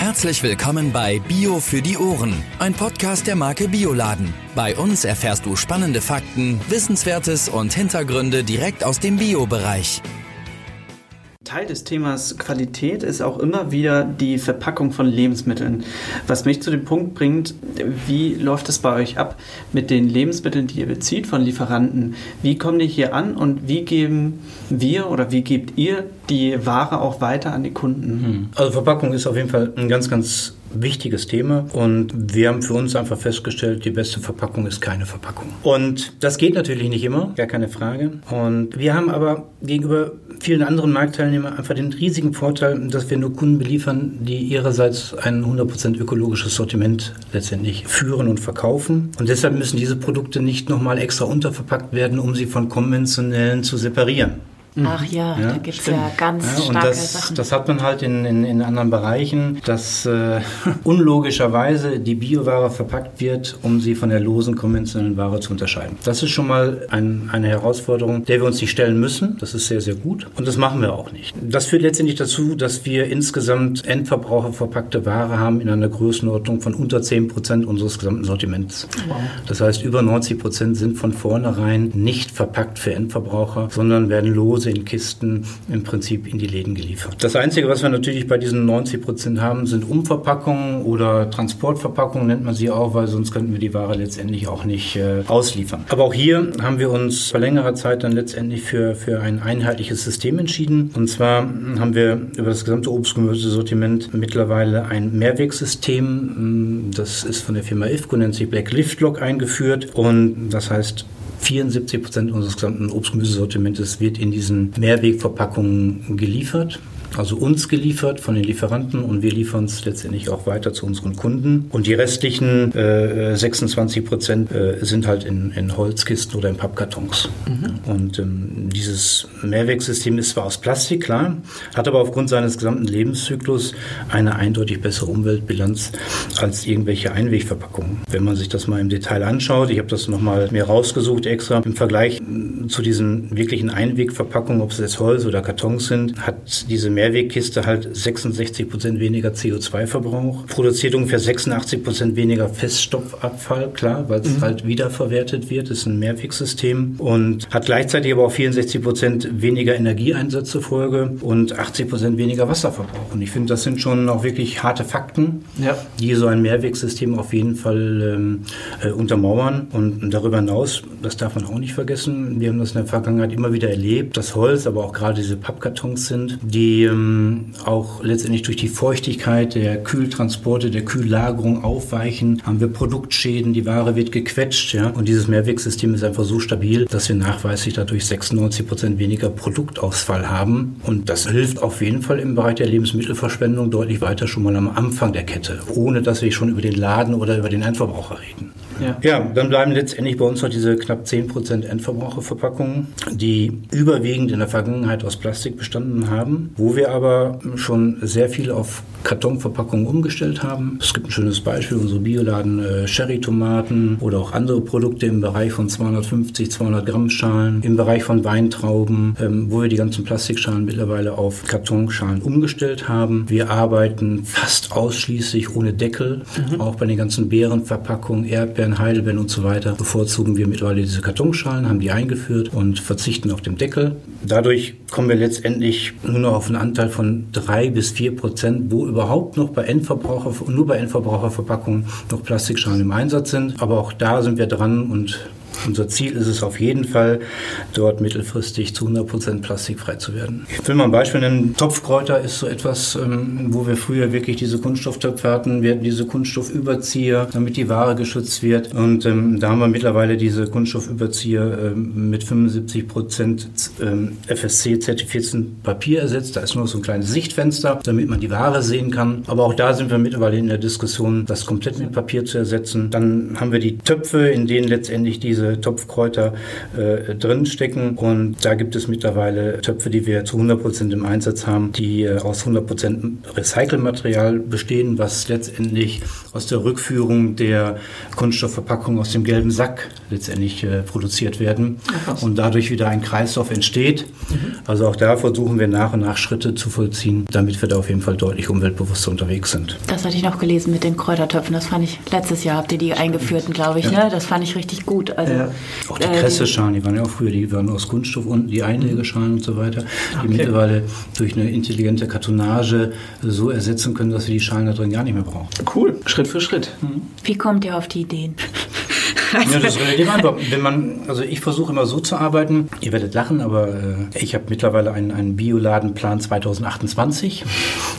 Herzlich willkommen bei Bio für die Ohren, ein Podcast der Marke Bioladen. Bei uns erfährst du spannende Fakten, Wissenswertes und Hintergründe direkt aus dem Bio-Bereich. Teil des Themas Qualität ist auch immer wieder die Verpackung von Lebensmitteln. Was mich zu dem Punkt bringt, wie läuft es bei euch ab mit den Lebensmitteln, die ihr bezieht von Lieferanten? Wie kommen die hier an und wie geben wir oder wie gebt ihr die Ware auch weiter an die Kunden? Hm. Also Verpackung ist auf jeden Fall ein ganz, ganz wichtiges Thema und wir haben für uns einfach festgestellt, die beste Verpackung ist keine Verpackung. Und das geht natürlich nicht immer, gar keine Frage. Und wir haben aber gegenüber vielen anderen Marktteilnehmern einfach den riesigen Vorteil, dass wir nur Kunden beliefern, die ihrerseits ein 100% ökologisches Sortiment letztendlich führen und verkaufen. Und deshalb müssen diese Produkte nicht nochmal extra unterverpackt werden, um sie von konventionellen zu separieren. Mhm. Ach ja, ja da gibt es ja ganz ja, starke das, Sachen. Das hat man halt in, in, in anderen Bereichen, dass äh, unlogischerweise die Bioware verpackt wird, um sie von der losen konventionellen Ware zu unterscheiden. Das ist schon mal ein, eine Herausforderung, der wir uns nicht stellen müssen. Das ist sehr, sehr gut. Und das machen wir auch nicht. Das führt letztendlich dazu, dass wir insgesamt endverbraucherverpackte Ware haben in einer Größenordnung von unter 10 Prozent unseres gesamten Sortiments. Wow. Das heißt, über 90 Prozent sind von vornherein nicht verpackt für Endverbraucher, sondern werden lose Dose in Kisten im Prinzip in die Läden geliefert. Das Einzige, was wir natürlich bei diesen 90 Prozent haben, sind Umverpackungen oder Transportverpackungen nennt man sie auch, weil sonst könnten wir die Ware letztendlich auch nicht äh, ausliefern. Aber auch hier haben wir uns vor längerer Zeit dann letztendlich für, für ein einheitliches System entschieden. Und zwar haben wir über das gesamte Obstgemüsesortiment mittlerweile ein Mehrwegsystem. Das ist von der Firma IFCO, nennt sich Black Lift Lock eingeführt. Und das heißt, 74 Prozent unseres gesamten Obst-Gemüsesortimentes wird in diesen Mehrwegverpackungen geliefert also uns geliefert von den Lieferanten und wir liefern es letztendlich auch weiter zu unseren Kunden. Und die restlichen äh, 26 Prozent äh, sind halt in, in, Holzkisten oder in Pappkartons. Mhm. Und ähm, dieses Mehrwegsystem ist zwar aus Plastik, klar, hat aber aufgrund seines gesamten Lebenszyklus eine eindeutig bessere Umweltbilanz als irgendwelche Einwegverpackungen. Wenn man sich das mal im Detail anschaut, ich habe das nochmal mir rausgesucht extra, im Vergleich zu diesen wirklichen Einwegverpackungen, ob es jetzt Holz oder Kartons sind, hat diese Mehrwegkiste halt 66 Prozent weniger CO2-Verbrauch, produziert ungefähr 86 Prozent weniger Feststoffabfall, klar, weil es mhm. halt wiederverwertet wird, ist ein Mehrwegsystem und hat gleichzeitig aber auch 64 Prozent weniger Energieeinsatz zur Folge und 80 Prozent weniger Wasserverbrauch. Und ich finde, das sind schon auch wirklich harte Fakten, ja. die so ein Mehrwegsystem auf jeden Fall ähm, äh, untermauern. Und darüber hinaus, das darf man auch nicht vergessen, wir haben das in der Vergangenheit immer wieder erlebt, dass Holz, aber auch gerade diese Pappkartons sind, die ähm, auch letztendlich durch die Feuchtigkeit der Kühltransporte, der Kühllagerung aufweichen, haben wir Produktschäden, die Ware wird gequetscht. Ja? Und dieses Mehrwegsystem ist einfach so stabil, dass wir nachweislich dadurch 96 Prozent weniger Produktausfall haben. Und das hilft auf jeden Fall im Bereich der Lebensmittelverschwendung deutlich weiter schon mal am Anfang der Kette, ohne dass wir schon über den Laden oder über den Endverbraucher reden. Ja. ja, dann bleiben letztendlich bei uns noch diese knapp 10% Endverbraucherverpackungen, die überwiegend in der Vergangenheit aus Plastik bestanden haben, wo wir aber schon sehr viel auf Kartonverpackungen umgestellt haben. Es gibt ein schönes Beispiel, unsere Bioladen äh, Cherry-Tomaten oder auch andere Produkte im Bereich von 250, 200 Gramm Schalen, im Bereich von Weintrauben, ähm, wo wir die ganzen Plastikschalen mittlerweile auf Kartonschalen umgestellt haben. Wir arbeiten fast ausschließlich ohne Deckel, mhm. auch bei den ganzen Beerenverpackungen, Erdbeeren, Erdbeeren, Heidelbeeren und so weiter bevorzugen wir mittlerweile diese Kartonschalen, haben die eingeführt und verzichten auf den Deckel. Dadurch kommen wir letztendlich nur noch auf einen Anteil von drei bis vier Prozent, wo überhaupt noch bei Endverbraucher, nur bei Endverbraucherverpackungen noch Plastikschalen im Einsatz sind. Aber auch da sind wir dran und unser Ziel ist es auf jeden Fall, dort mittelfristig zu 100% plastikfrei zu werden. Ich will mal ein Beispiel nennen. Topfkräuter ist so etwas, ähm, wo wir früher wirklich diese Kunststofftöpfe hatten. Wir hatten diese Kunststoffüberzieher, damit die Ware geschützt wird. Und ähm, da haben wir mittlerweile diese Kunststoffüberzieher ähm, mit 75% ähm, FSC-zertifizierten Papier ersetzt. Da ist nur so ein kleines Sichtfenster, damit man die Ware sehen kann. Aber auch da sind wir mittlerweile in der Diskussion, das komplett mit Papier zu ersetzen. Dann haben wir die Töpfe, in denen letztendlich diese diese Topfkräuter äh, drinstecken. Und da gibt es mittlerweile Töpfe, die wir zu 100 Prozent im Einsatz haben, die äh, aus 100 Prozent Recycelmaterial bestehen, was letztendlich aus der Rückführung der Kunststoffverpackung aus dem gelben Sack letztendlich äh, produziert werden Ach, und dadurch wieder ein Kreislauf entsteht. Mhm. Also auch da versuchen wir nach und nach Schritte zu vollziehen, damit wir da auf jeden Fall deutlich umweltbewusster unterwegs sind. Das hatte ich noch gelesen mit den Kräutertöpfen. Das fand ich letztes Jahr habt ihr die eingeführten, glaube ich. Ja. Ne? Das fand ich richtig gut. Also, ja. Auch die äh, Kresseschalen, die waren ja auch früher, die waren aus Kunststoff unten, die Einlegeschalen und so weiter, die okay. mittlerweile durch eine intelligente Kartonage so ersetzen können, dass wir die Schalen da drin gar nicht mehr brauchen. Cool, Schritt für Schritt. Mhm. Wie kommt ihr auf die Ideen? ja, das ist relativ einfach. Wenn man, also ich versuche immer so zu arbeiten, ihr werdet lachen, aber äh, ich habe mittlerweile einen, einen Bioladenplan 2028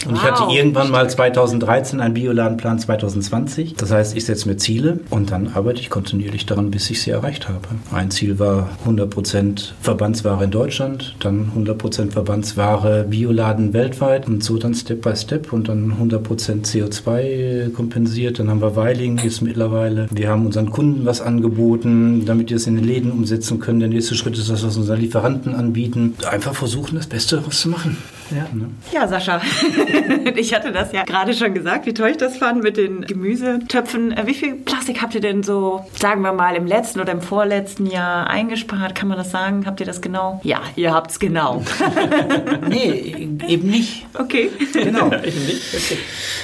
und wow. ich hatte irgendwann mal 2013 einen Bioladenplan 2020. Das heißt, ich setze mir Ziele und dann arbeite ich kontinuierlich daran, bis ich sie erreicht habe. Ein Ziel war 100% Verbandsware in Deutschland, dann 100% Verbandsware Bioladen weltweit und so dann Step by Step und dann 100% CO2 kompensiert. Dann haben wir Weiling jetzt mittlerweile. Wir haben unseren Kunden was angeboten, damit wir es in den Läden umsetzen können. Der nächste Schritt ist das, was unsere Lieferanten anbieten. Einfach versuchen, das Beste daraus zu machen. Ja, ne? ja Sascha, ich hatte das ja gerade schon gesagt, wie toll ich das fand mit den Gemüsetöpfen. Äh, wie viel Plastik habt ihr denn so, sagen wir mal, im letzten oder im vorletzten Jahr eingespart? Kann man das sagen? Habt ihr das genau? Ja, ihr habt es genau. nee, eben nicht. Okay. Genau. eben nicht. Okay.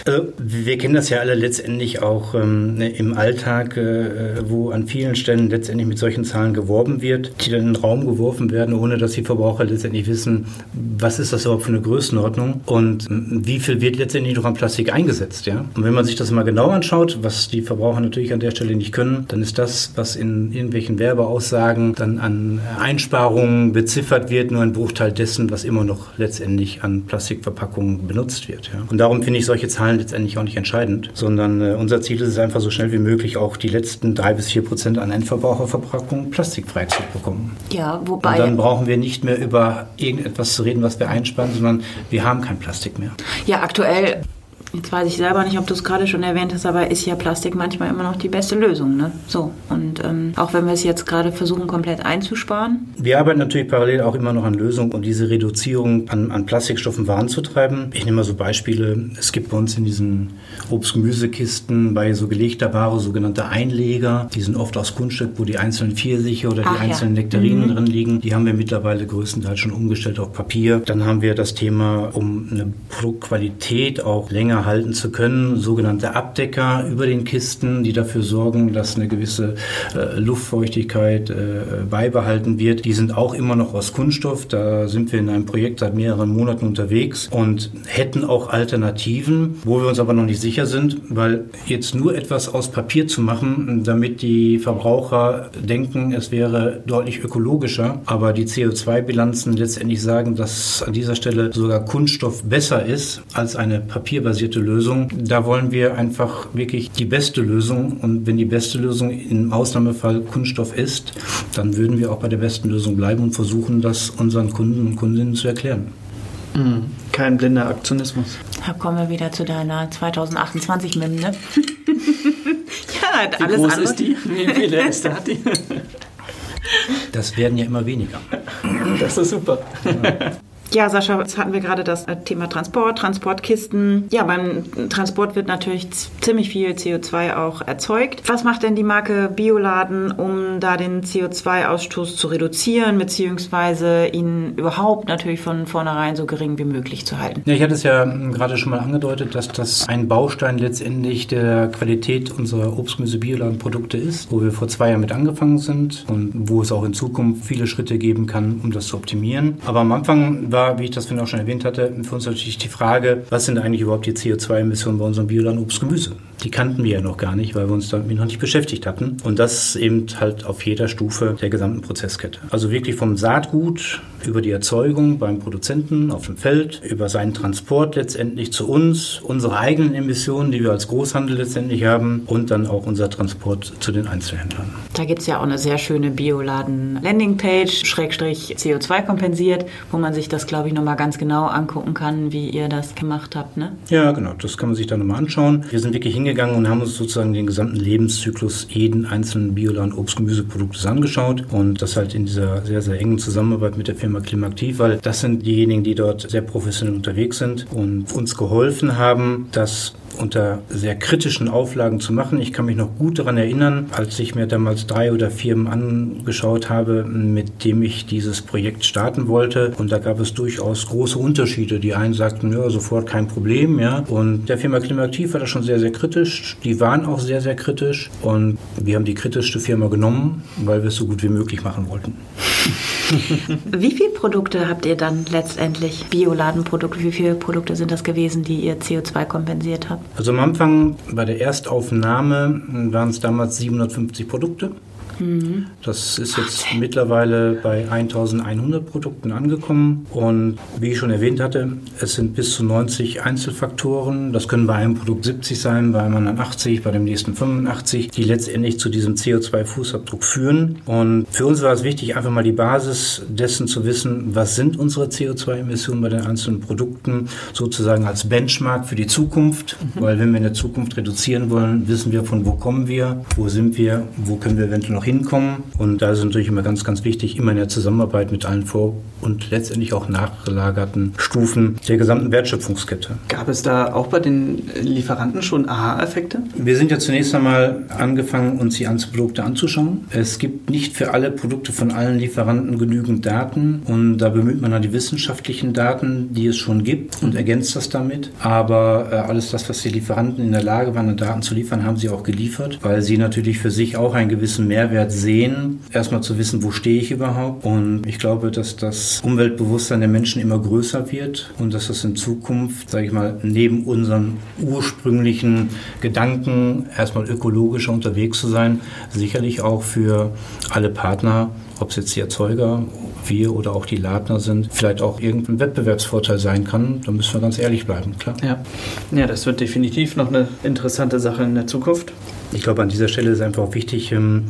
Also, wir kennen das ja alle letztendlich auch ähm, ne, im Alltag, äh, wo an vielen Stellen letztendlich mit solchen Zahlen geworben wird, die dann in den Raum geworfen werden, ohne dass die Verbraucher letztendlich wissen, was ist das überhaupt für eine Größenordnung und wie viel wird letztendlich noch an Plastik eingesetzt. Ja? Und wenn man sich das mal genau anschaut, was die Verbraucher natürlich an der Stelle nicht können, dann ist das, was in irgendwelchen Werbeaussagen dann an Einsparungen beziffert wird, nur ein Bruchteil dessen, was immer noch letztendlich an Plastikverpackungen benutzt wird. Ja? Und darum finde ich solche Zahlen letztendlich auch nicht entscheidend, sondern äh, unser Ziel ist es einfach so schnell wie möglich auch die letzten drei bis vier Prozent an Endverbraucherverpackung plastikfrei zu bekommen. Ja, wobei. Und dann brauchen wir nicht mehr über irgendetwas zu reden, was wir einsparen, sondern wir haben kein Plastik mehr. Ja, aktuell Jetzt weiß ich selber nicht, ob du es gerade schon erwähnt hast, aber ist ja Plastik manchmal immer noch die beste Lösung. Ne? So. Und ähm, auch wenn wir es jetzt gerade versuchen, komplett einzusparen. Wir arbeiten natürlich parallel auch immer noch an Lösungen, um diese Reduzierung an, an Plastikstoffen voranzutreiben. Ich nehme mal so Beispiele. Es gibt bei uns in diesen Obst-Gemüsekisten bei so gelegter Ware sogenannte Einleger. Die sind oft aus Kunststück, wo die einzelnen Pfirsiche oder die Ach, einzelnen ja. Nektarinen mhm. drin liegen. Die haben wir mittlerweile größtenteils schon umgestellt auf Papier. Dann haben wir das Thema, um eine Produktqualität auch länger länger halten zu können. Sogenannte Abdecker über den Kisten, die dafür sorgen, dass eine gewisse äh, Luftfeuchtigkeit äh, beibehalten wird. Die sind auch immer noch aus Kunststoff. Da sind wir in einem Projekt seit mehreren Monaten unterwegs und hätten auch Alternativen, wo wir uns aber noch nicht sicher sind, weil jetzt nur etwas aus Papier zu machen, damit die Verbraucher denken, es wäre deutlich ökologischer, aber die CO2-Bilanzen letztendlich sagen, dass an dieser Stelle sogar Kunststoff besser ist als eine papierbasierte basierte Lösung. Da wollen wir einfach wirklich die beste Lösung. Und wenn die beste Lösung im Ausnahmefall Kunststoff ist, dann würden wir auch bei der besten Lösung bleiben und versuchen, das unseren Kunden und Kundinnen zu erklären. Mhm. Kein blinder Aktionismus. Da kommen wir wieder zu deiner 2028 MIM, ne? ja, Wie alles groß andere. ist die? Wie viele Äste hat die? Das werden ja immer weniger. Das ist super. Ja. Ja, Sascha, jetzt hatten wir gerade das äh, Thema Transport, Transportkisten. Ja, beim Transport wird natürlich ziemlich viel CO2 auch erzeugt. Was macht denn die Marke Bioladen, um da den CO2-Ausstoß zu reduzieren, beziehungsweise ihn überhaupt natürlich von vornherein so gering wie möglich zu halten? Ja, ich hatte es ja hm, gerade schon mal angedeutet, dass das ein Baustein letztendlich der Qualität unserer Obstgemüse-Bioladen-Produkte ist, wo wir vor zwei Jahren mit angefangen sind und wo es auch in Zukunft viele Schritte geben kann, um das zu optimieren. Aber am Anfang war war, wie ich das vorhin auch schon erwähnt hatte, für uns natürlich die Frage, was sind eigentlich überhaupt die CO2-Emissionen bei unserem Bioland Obst Gemüse? Die kannten wir ja noch gar nicht, weil wir uns damit noch nicht beschäftigt hatten. Und das eben halt auf jeder Stufe der gesamten Prozesskette. Also wirklich vom Saatgut über die Erzeugung beim Produzenten auf dem Feld, über seinen Transport letztendlich zu uns, unsere eigenen Emissionen, die wir als Großhandel letztendlich haben und dann auch unser Transport zu den Einzelhändlern. Da gibt es ja auch eine sehr schöne Bioladen-Landingpage, Schrägstrich CO2 kompensiert, wo man sich das glaube ich, nochmal ganz genau angucken kann, wie ihr das gemacht habt. Ne? Ja, genau. Das kann man sich dann nochmal anschauen. Wir sind wirklich hingegangen hingegangen und haben uns sozusagen den gesamten Lebenszyklus jeden einzelnen Bioladen Obst-Gemüseproduktes angeschaut und das halt in dieser sehr, sehr engen Zusammenarbeit mit der Firma Klimaktiv, weil das sind diejenigen, die dort sehr professionell unterwegs sind und uns geholfen haben, dass unter sehr kritischen Auflagen zu machen. Ich kann mich noch gut daran erinnern, als ich mir damals drei oder Firmen angeschaut habe, mit dem ich dieses Projekt starten wollte. Und da gab es durchaus große Unterschiede. Die einen sagten, ja, sofort kein Problem, ja. Und der Firma Klimaktiv war das schon sehr, sehr kritisch. Die waren auch sehr, sehr kritisch. Und wir haben die kritischste Firma genommen, weil wir es so gut wie möglich machen wollten. wie viele Produkte habt ihr dann letztendlich? Bioladenprodukte, wie viele Produkte sind das gewesen, die ihr CO2 kompensiert habt? Also am Anfang bei der Erstaufnahme waren es damals 750 Produkte. Das ist jetzt mittlerweile bei 1100 Produkten angekommen. Und wie ich schon erwähnt hatte, es sind bis zu 90 Einzelfaktoren. Das können bei einem Produkt 70 sein, bei einem anderen 80, bei dem nächsten 85, die letztendlich zu diesem CO2-Fußabdruck führen. Und für uns war es wichtig, einfach mal die Basis dessen zu wissen, was sind unsere CO2-Emissionen bei den einzelnen Produkten, sozusagen als Benchmark für die Zukunft. Mhm. Weil wenn wir in der Zukunft reduzieren wollen, wissen wir, von wo kommen wir, wo sind wir, wo können wir eventuell noch hinkommen. Und da ist natürlich immer ganz, ganz wichtig, immer in der Zusammenarbeit mit allen vor- und letztendlich auch nachgelagerten Stufen der gesamten Wertschöpfungskette. Gab es da auch bei den Lieferanten schon Aha-Effekte? Wir sind ja zunächst einmal angefangen, uns die Einzelprodukte anzuschauen. Es gibt nicht für alle Produkte von allen Lieferanten genügend Daten und da bemüht man dann die wissenschaftlichen Daten, die es schon gibt und ergänzt das damit. Aber äh, alles das, was die Lieferanten in der Lage waren, an Daten zu liefern, haben sie auch geliefert, weil sie natürlich für sich auch einen gewissen Mehrwert Mehrwert sehen, erstmal zu wissen, wo stehe ich überhaupt. Und ich glaube, dass das Umweltbewusstsein der Menschen immer größer wird und dass das in Zukunft, sage ich mal, neben unseren ursprünglichen Gedanken, erstmal ökologischer unterwegs zu sein, sicherlich auch für alle Partner ob es jetzt die Erzeuger, wir oder auch die Ladner sind, vielleicht auch irgendein Wettbewerbsvorteil sein kann. Da müssen wir ganz ehrlich bleiben, klar. Ja. ja, das wird definitiv noch eine interessante Sache in der Zukunft. Ich glaube, an dieser Stelle ist einfach auch wichtig ähm,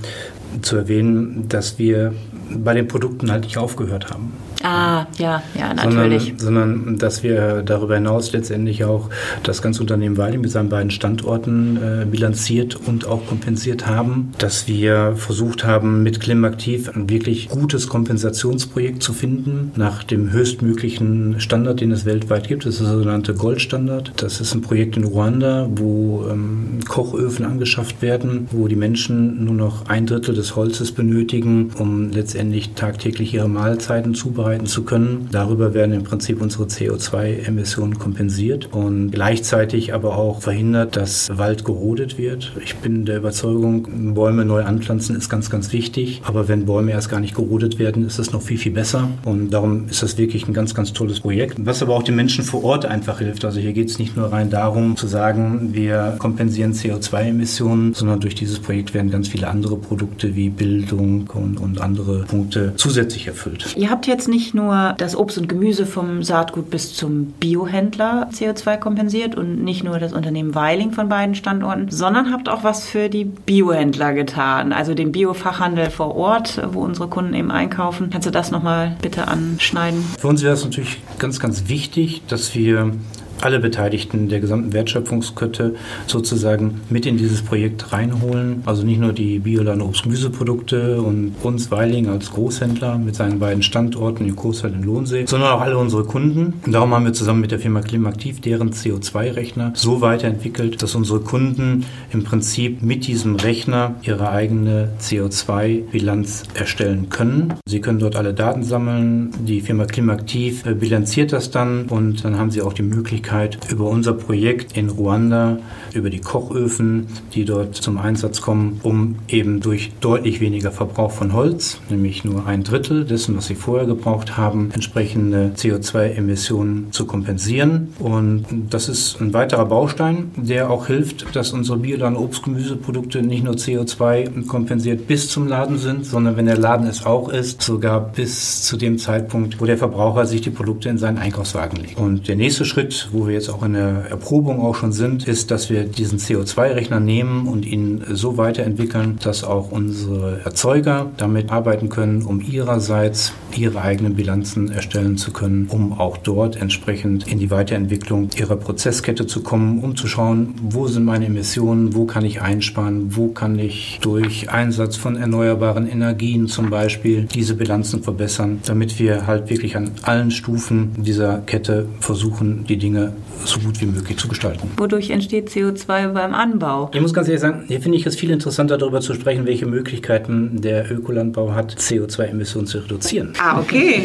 zu erwähnen, dass wir bei den Produkten halt nicht aufgehört haben. Ah, ja, ja, natürlich. Sondern, sondern dass wir darüber hinaus letztendlich auch das ganze Unternehmen Weili mit seinen beiden Standorten äh, bilanziert und auch kompensiert haben. Dass wir versucht haben, mit Klimaktiv ein wirklich gutes Kompensationsprojekt zu finden, nach dem höchstmöglichen Standard, den es weltweit gibt. Das ist der sogenannte Goldstandard. Das ist ein Projekt in Ruanda, wo ähm, Kochöfen angeschafft werden, wo die Menschen nur noch ein Drittel des Holzes benötigen, um letztendlich tagtäglich ihre Mahlzeiten zubereiten zu können. Darüber werden im Prinzip unsere CO2-Emissionen kompensiert und gleichzeitig aber auch verhindert, dass Wald gerodet wird. Ich bin der Überzeugung, Bäume neu anpflanzen ist ganz, ganz wichtig. Aber wenn Bäume erst gar nicht gerodet werden, ist es noch viel, viel besser. Und darum ist das wirklich ein ganz, ganz tolles Projekt, was aber auch den Menschen vor Ort einfach hilft. Also hier geht es nicht nur rein darum zu sagen, wir kompensieren CO2-Emissionen, sondern durch dieses Projekt werden ganz viele andere Produkte wie Bildung und, und andere Punkte zusätzlich erfüllt. Ihr habt jetzt nicht nicht nur das Obst und Gemüse vom Saatgut bis zum Biohändler CO2 kompensiert und nicht nur das Unternehmen Weiling von beiden Standorten, sondern habt auch was für die Biohändler getan, also den Biofachhandel vor Ort, wo unsere Kunden eben einkaufen. Kannst du das nochmal bitte anschneiden? Für uns wäre es natürlich ganz, ganz wichtig, dass wir alle Beteiligten der gesamten Wertschöpfungskette sozusagen mit in dieses Projekt reinholen. Also nicht nur die Bioland Obst-Gemüseprodukte und uns Weiling als Großhändler mit seinen beiden Standorten in Coesfeld und Lohnsee, sondern auch alle unsere Kunden. Und darum haben wir zusammen mit der Firma Klimaktiv deren CO2-Rechner so weiterentwickelt, dass unsere Kunden im Prinzip mit diesem Rechner ihre eigene CO2-Bilanz erstellen können. Sie können dort alle Daten sammeln. Die Firma Klimaktiv bilanziert das dann und dann haben sie auch die Möglichkeit, Möglichkeit, über unser Projekt in Ruanda, über die Kochöfen, die dort zum Einsatz kommen, um eben durch deutlich weniger Verbrauch von Holz, nämlich nur ein Drittel dessen, was sie vorher gebraucht haben, entsprechende CO2-Emissionen zu kompensieren. Und das ist ein weiterer Baustein, der auch hilft, dass unsere Biolan Obst-Gemüseprodukte nicht nur CO2 kompensiert bis zum Laden sind, sondern wenn der Laden es auch ist, sogar bis zu dem Zeitpunkt, wo der Verbraucher sich die Produkte in seinen Einkaufswagen legt. Und der nächste Schritt, wo wir jetzt auch in der Erprobung auch schon sind, ist, dass wir diesen CO2-Rechner nehmen und ihn so weiterentwickeln, dass auch unsere Erzeuger damit arbeiten können, um ihrerseits ihre eigenen Bilanzen erstellen zu können, um auch dort entsprechend in die Weiterentwicklung ihrer Prozesskette zu kommen, um zu schauen, wo sind meine Emissionen, wo kann ich einsparen, wo kann ich durch Einsatz von erneuerbaren Energien zum Beispiel diese Bilanzen verbessern, damit wir halt wirklich an allen Stufen dieser Kette versuchen, die Dinge so gut wie möglich zu gestalten. Wodurch entsteht CO2 beim Anbau? Ich muss ganz ehrlich sagen, hier finde ich es viel interessanter darüber zu sprechen, welche Möglichkeiten der Ökolandbau hat, CO2-Emissionen zu reduzieren. Ah, okay.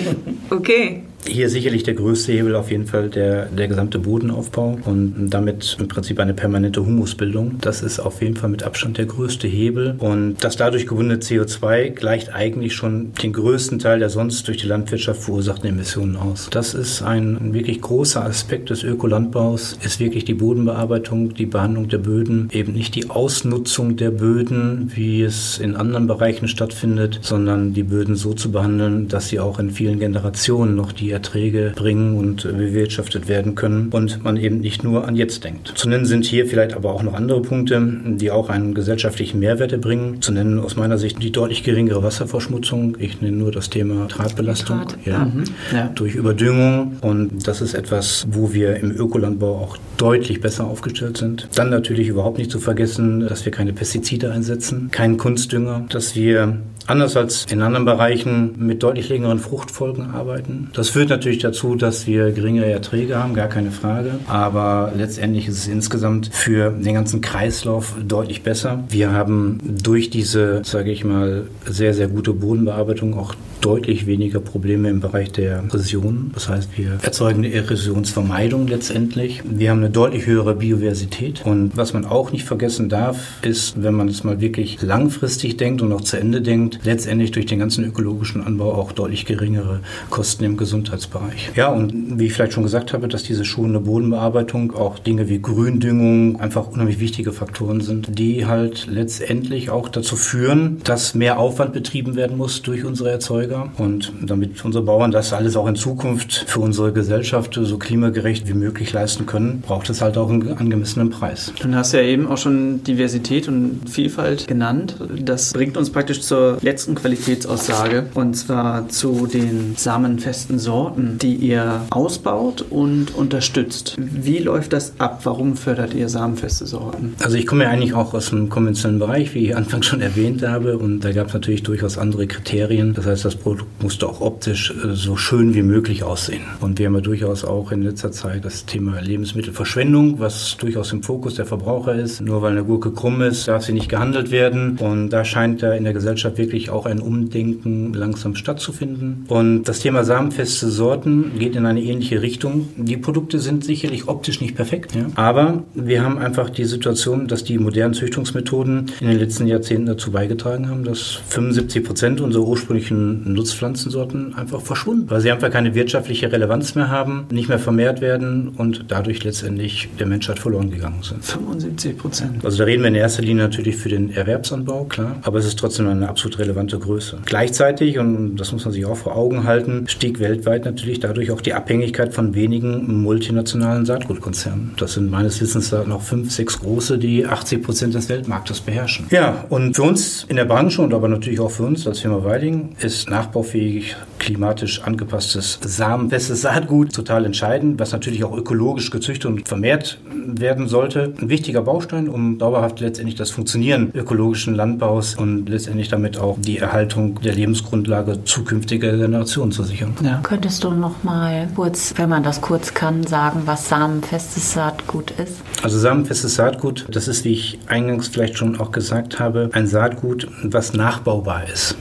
Okay. Hier sicherlich der größte Hebel auf jeden Fall der, der gesamte Bodenaufbau und damit im Prinzip eine permanente Humusbildung. Das ist auf jeden Fall mit Abstand der größte Hebel. Und das dadurch gewonnene CO2 gleicht eigentlich schon den größten Teil der sonst durch die Landwirtschaft verursachten Emissionen aus. Das ist ein wirklich großer Aspekt des Ökolandbaus, ist wirklich die Bodenbearbeitung, die Behandlung der Böden, eben nicht die Ausnutzung der Böden, wie es in anderen Bereichen stattfindet, sondern die Böden so zu behandeln, dass sie auch in vielen Generationen noch die Erträge bringen und bewirtschaftet werden können und man eben nicht nur an jetzt denkt. Zu nennen sind hier vielleicht aber auch noch andere Punkte, die auch einen gesellschaftlichen Mehrwert bringen. Zu nennen aus meiner Sicht die deutlich geringere Wasserverschmutzung. Ich nenne nur das Thema Drahtbelastung Draht, ja, Mhm. Ja. durch Überdüngung und das ist etwas, wo wir im Ökolandbau auch deutlich besser aufgestellt sind. Dann natürlich überhaupt nicht zu vergessen, dass wir keine Pestizide einsetzen, keinen Kunstdünger, dass wir anders als in anderen Bereichen mit deutlich längeren Fruchtfolgen arbeiten. Das führt natürlich dazu, dass wir geringere Erträge haben, gar keine Frage. Aber letztendlich ist es insgesamt für den ganzen Kreislauf deutlich besser. Wir haben durch diese, sage ich mal, sehr, sehr gute Bodenbearbeitung auch deutlich weniger Probleme im Bereich der Erosion. Das heißt, wir erzeugen eine Erosionsvermeidung letztendlich. Wir haben eine deutlich höhere Biodiversität. Und was man auch nicht vergessen darf, ist, wenn man es mal wirklich langfristig denkt und auch zu Ende denkt, letztendlich durch den ganzen ökologischen Anbau auch deutlich geringere Kosten im Gesundheitsbereich. Ja, und wie ich vielleicht schon gesagt habe, dass diese schonende Bodenbearbeitung auch Dinge wie Gründüngung einfach unheimlich wichtige Faktoren sind, die halt letztendlich auch dazu führen, dass mehr Aufwand betrieben werden muss durch unsere Erzeuger. Und damit unsere Bauern das alles auch in Zukunft für unsere Gesellschaft so klimagerecht wie möglich leisten können, braucht es halt auch einen angemessenen Preis. Du hast ja eben auch schon Diversität und Vielfalt genannt. Das bringt uns praktisch zur letzten Qualitätsaussage und zwar zu den samenfesten Sorten, die ihr ausbaut und unterstützt. Wie läuft das ab? Warum fördert ihr samenfeste Sorten? Also ich komme ja eigentlich auch aus dem konventionellen Bereich, wie ich anfangs schon erwähnt habe, und da gab es natürlich durchaus andere Kriterien. Das heißt, das Produkt musste auch optisch äh, so schön wie möglich aussehen. Und wir haben ja durchaus auch in letzter Zeit das Thema Lebensmittelverschwendung, was durchaus im Fokus der Verbraucher ist. Nur weil eine Gurke krumm ist, darf sie nicht gehandelt werden. Und da scheint ja in der Gesellschaft wirklich auch ein Umdenken langsam stattzufinden. Und das Thema samenfeste Sorten geht in eine ähnliche Richtung. Die Produkte sind sicherlich optisch nicht perfekt, ja? aber wir haben einfach die Situation, dass die modernen Züchtungsmethoden in den letzten Jahrzehnten dazu beigetragen haben, dass 75 Prozent unserer ursprünglichen Nutzpflanzensorten einfach verschwunden, weil sie einfach keine wirtschaftliche Relevanz mehr haben, nicht mehr vermehrt werden und dadurch letztendlich der Menschheit verloren gegangen sind. 75 Prozent. Also da reden wir in erster Linie natürlich für den Erwerbsanbau, klar, aber es ist trotzdem eine absolut relevante Größe. Gleichzeitig, und das muss man sich auch vor Augen halten, stieg weltweit natürlich dadurch auch die Abhängigkeit von wenigen multinationalen Saatgutkonzernen. Das sind meines Wissens noch fünf, sechs große, die 80 Prozent des Weltmarktes beherrschen. Ja, und für uns in der Branche und aber natürlich auch für uns als Firma Weiding ist nachbaufähig, klimatisch angepasstes samenfestes Saatgut total entscheidend, was natürlich auch ökologisch gezüchtet und vermehrt werden sollte. Ein wichtiger Baustein, um dauerhaft letztendlich das Funktionieren ökologischen Landbaus und letztendlich damit auch die Erhaltung der Lebensgrundlage zukünftiger Generationen zu sichern. Ja. Könntest du noch mal kurz, wenn man das kurz kann, sagen, was samenfestes Saatgut ist? Also samenfestes Saatgut, das ist, wie ich eingangs vielleicht schon auch gesagt habe, ein Saatgut, was nachbaubar ist.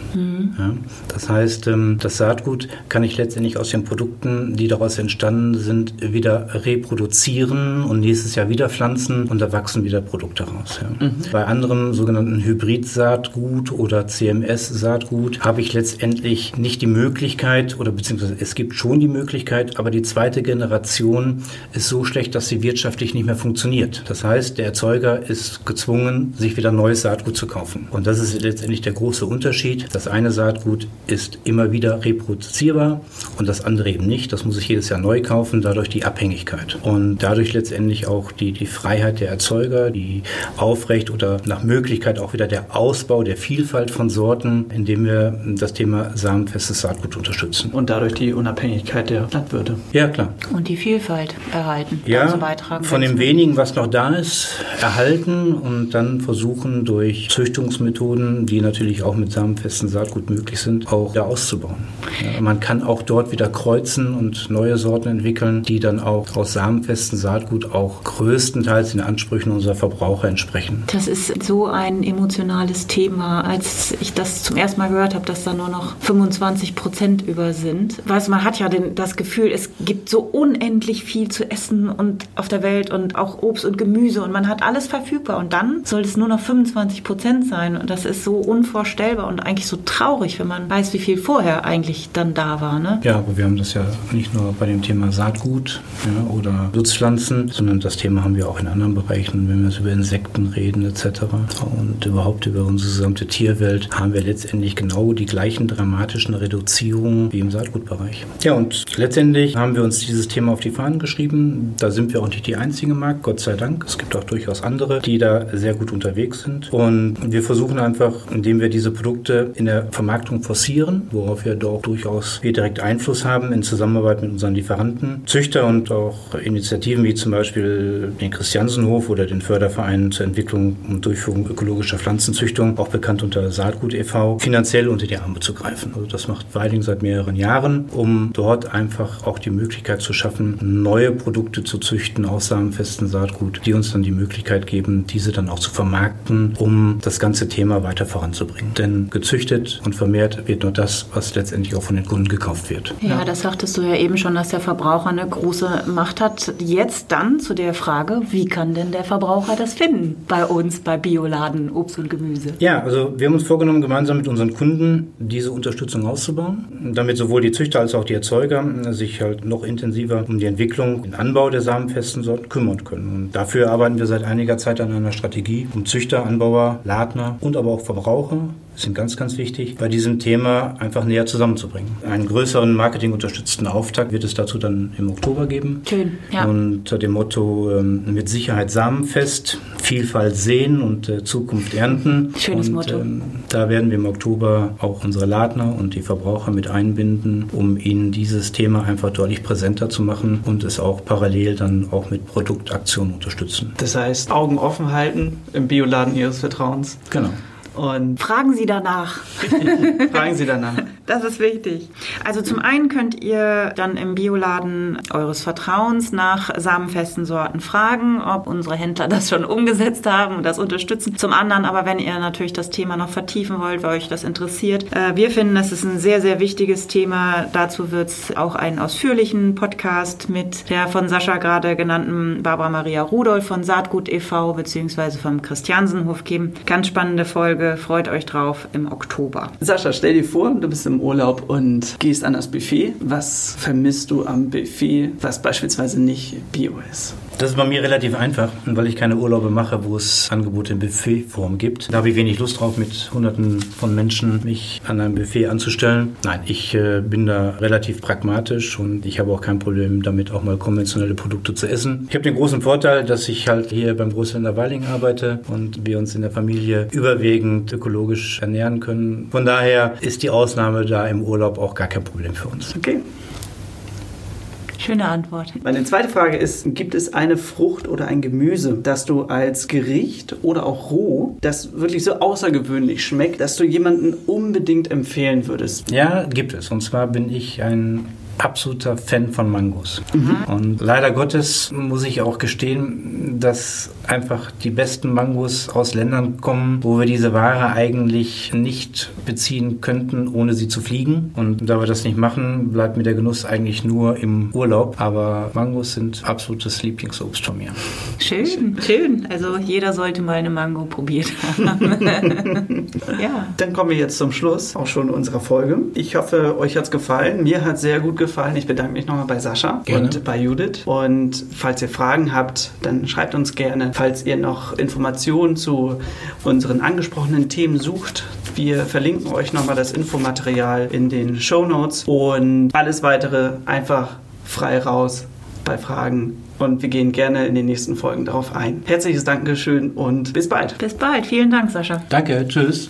Ja, das heißt, ähm, das Saatgut kann ich letztendlich aus den Produkten, die daraus entstanden sind, wieder reproduzieren und nächstes Jahr wieder pflanzen und da wachsen wieder Produkte raus. Ja. Bei anderem sogenannten Hybrid-Saatgut oder CMS-Saatgut habe ich letztendlich nicht die Möglichkeit oder beziehungsweise es gibt schon die Möglichkeit, aber die zweite Generation ist so schlecht, dass sie wirtschaftlich nicht mehr funktioniert. Das heißt, der Erzeuger ist gezwungen, sich wieder neues Saatgut zu kaufen. Und das ist letztendlich der große Unterschied. Das eine Saatgut ist immer wieder reproduzierbar und das andere eben nicht. Das muss ich jedes Jahr neu kaufen, dadurch die Abhängigkeit. Und dadurch letztendlich auch die, die Freiheit der Erzeuger, die Aufrecht oder nach Möglichkeit auch wieder der Ausbau der Vielfalt von Sorten, indem wir das Thema samenfestes Saatgut unterstützen. Und dadurch die Unabhängigkeit der Landwirte. Ja, klar. Und die Vielfalt erhalten. Ja, beitragen. von dem wenigen, was noch da ist, erhalten und dann versuchen durch Züchtungsmethoden, die natürlich auch mit samenfestem Saatgut möglich sind, auch wieder auszubauen. Man kann auch dort wieder kreuzen und neue Sorten entwickeln, die dann auch aus samenfestem Saatgut auch größtenteils den Ansprüchen unserer Verbraucher entsprechen. Das ist so ein emotionales Thema. Als ich das zum ersten Mal gehört habe, dass da nur noch 25 Prozent über sind. Weißt man hat ja den, das Gefühl, es gibt so unendlich viel zu essen und auf der Welt und auch Obst und Gemüse und man hat alles verfügbar und dann soll es nur noch 25 Prozent sein und das ist so unvorstellbar und eigentlich so traurig, wenn man weiß, wie viel vorher eigentlich dann da war. Ne? Ja, aber wir haben das ja nicht nur bei dem Thema Saatgut ja, oder Nutzpflanzen, sondern das Thema haben wir auch in anderen Bereichen, wenn wir jetzt über Insekten reden etc. Und überhaupt über unsere gesamte Tierwelt haben wir letztendlich genau die gleichen dramatischen Reduzierungen wie im Saatgutbereich. Ja, und letztendlich haben wir uns dieses Thema auf die Fahnen geschrieben. Da sind wir auch nicht die einzige Markt, Gott sei Dank. Es gibt auch durchaus andere, die da sehr gut unterwegs sind. Und wir versuchen einfach, indem wir diese Produkte in der Vermarktung forcieren, worauf wir doch durchaus wir direkt Einfluss haben in Zusammenarbeit mit unseren Lieferanten, Züchter und auch Initiativen wie zum Beispiel den Christiansenhof oder den Förderverein zur Entwicklung und Durchführung ökologischer Pflanzenzüchtung, auch bekannt unter Saatgut e.V., finanziell unter die Arme zu greifen. Also das macht Weiling seit mehreren Jahren, um dort einfach auch die Möglichkeit zu schaffen, neue Produkte zu züchten aus samenfesten Saatgut, die uns dann die Möglichkeit geben, diese dann auch zu vermarkten, um das ganze Thema weiter voranzubringen. Denn gezüchtet und vermehrt wird nur das, was letztendlich auch von den Kunden gekauft wird. Ja, ja, das sagtest du ja eben schon, dass der Verbraucher eine große Macht hat. Jetzt dann zu der Frage, wie kann denn der Verbraucher das finden bei uns, bei Bioladen, Obst und Gemüse? Ja, also wir haben uns vorgenommen, gemeinsam mit unseren Kunden diese Unterstützung auszubauen, damit sowohl die Züchter als auch die Erzeuger sich halt noch intensiver um die Entwicklung, den Anbau der samenfesten Sorten kümmern können. Und dafür arbeiten wir seit einiger Zeit an einer Strategie, um Züchter, Anbauer, Ladner und aber auch Verbraucher sind ganz, ganz wichtig, bei diesem Thema einfach näher zusammenzubringen. Einen größeren marketingunterstützten Auftakt wird es dazu dann im Oktober geben. Schön, ja. Unter dem Motto ähm, mit Sicherheit samenfest, Vielfalt sehen und äh, Zukunft ernten. Schönes und, Motto. Ähm, da werden wir im Oktober auch unsere Ladner und die Verbraucher mit einbinden, um ihnen dieses Thema einfach deutlich präsenter zu machen und es auch parallel dann auch mit Produktaktionen unterstützen. Das heißt, Augen offen halten im Bioladen Ihres Vertrauens. Genau. Und fragen Sie danach. fragen Sie danach. Das ist wichtig. Also zum einen könnt ihr dann im Bioladen eures Vertrauens nach samenfesten Sorten fragen, ob unsere Händler das schon umgesetzt haben und das unterstützen. Zum anderen aber, wenn ihr natürlich das Thema noch vertiefen wollt, weil euch das interessiert. Äh, wir finden, das ist ein sehr, sehr wichtiges Thema. Dazu wird es auch einen ausführlichen Podcast mit der von Sascha gerade genannten Barbara Maria Rudolph von Saatgut e.V. bzw. vom Christiansenhof geben. Ganz spannende Folge. Freut euch drauf im Oktober. Sascha, stell dir vor, du bist im Urlaub und gehst an das Buffet. Was vermisst du am Buffet, was beispielsweise nicht Bio ist? Das ist bei mir relativ einfach, weil ich keine Urlaube mache, wo es Angebote in Buffetform gibt. Da habe ich wenig Lust drauf, mit Hunderten von Menschen mich an einem Buffet anzustellen. Nein, ich äh, bin da relativ pragmatisch und ich habe auch kein Problem damit, auch mal konventionelle Produkte zu essen. Ich habe den großen Vorteil, dass ich halt hier beim Großhändler Weiling arbeite und wir uns in der Familie überwiegend ökologisch ernähren können. Von daher ist die Ausnahme da im Urlaub auch gar kein Problem für uns. Okay. Schöne Antwort. Meine zweite Frage ist, gibt es eine Frucht oder ein Gemüse, das du als Gericht oder auch roh, das wirklich so außergewöhnlich schmeckt, dass du jemanden unbedingt empfehlen würdest? Ja, gibt es. Und zwar bin ich ein absoluter Fan von Mangos. Mhm. Und leider Gottes muss ich auch gestehen, dass einfach die besten Mangos aus Ländern kommen, wo wir diese Ware eigentlich nicht beziehen könnten, ohne sie zu fliegen. Und da wir das nicht machen, bleibt mir der Genuss eigentlich nur im Urlaub. Aber Mangos sind absolutes Lieblingsobst von mir. Schön, schön. Also jeder sollte mal eine Mango probiert haben. ja. Dann kommen wir jetzt zum Schluss auch schon unserer Folge. Ich hoffe, euch hat es gefallen. Mir hat sehr gut gefallen. Ich bedanke mich nochmal bei Sascha gerne. und bei Judith. Und falls ihr Fragen habt, dann schreibt uns gerne Falls ihr noch Informationen zu unseren angesprochenen Themen sucht, wir verlinken euch nochmal das Infomaterial in den Show Notes und alles weitere einfach frei raus bei Fragen und wir gehen gerne in den nächsten Folgen darauf ein. Herzliches Dankeschön und bis bald. Bis bald. Vielen Dank, Sascha. Danke, tschüss.